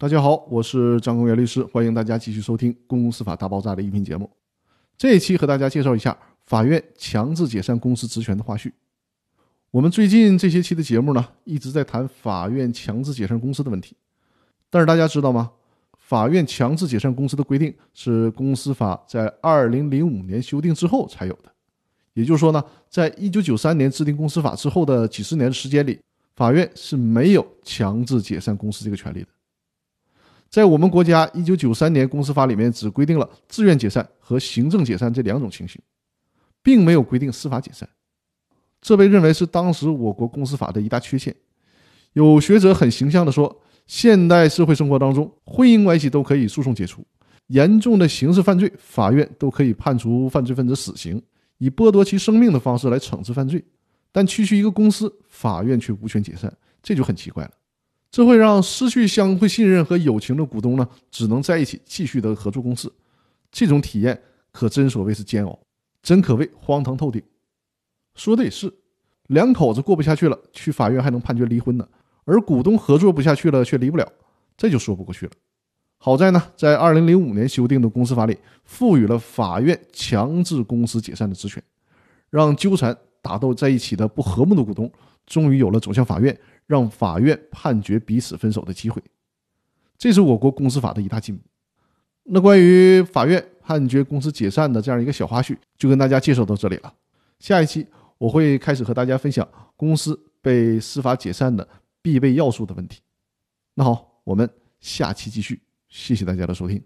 大家好，我是张公元律师，欢迎大家继续收听《公司法大爆炸》的音频节目。这一期和大家介绍一下法院强制解散公司职权的花絮。我们最近这些期的节目呢，一直在谈法院强制解散公司的问题。但是大家知道吗？法院强制解散公司的规定是公司法在二零零五年修订之后才有的。也就是说呢，在一九九三年制定公司法之后的几十年的时间里，法院是没有强制解散公司这个权利的。在我们国家一九九三年公司法里面，只规定了自愿解散和行政解散这两种情形，并没有规定司法解散。这被认为是当时我国公司法的一大缺陷。有学者很形象地说，现代社会生活当中，婚姻关系都可以诉讼解除，严重的刑事犯罪，法院都可以判处犯罪分子死刑，以剥夺其生命的方式来惩治犯罪。但区区一个公司，法院却无权解散，这就很奇怪了。这会让失去相互信任和友情的股东呢，只能在一起继续的合作公司，这种体验可真所谓是煎熬，真可谓荒唐透顶。说的也是，两口子过不下去了，去法院还能判决离婚呢，而股东合作不下去了却离不了，这就说不过去了。好在呢，在二零零五年修订的公司法里，赋予了法院强制公司解散的职权，让纠缠打斗在一起的不和睦的股东，终于有了走向法院。让法院判决彼此分手的机会，这是我国公司法的一大进步。那关于法院判决公司解散的这样一个小花絮，就跟大家介绍到这里了。下一期我会开始和大家分享公司被司法解散的必备要素的问题。那好，我们下期继续，谢谢大家的收听。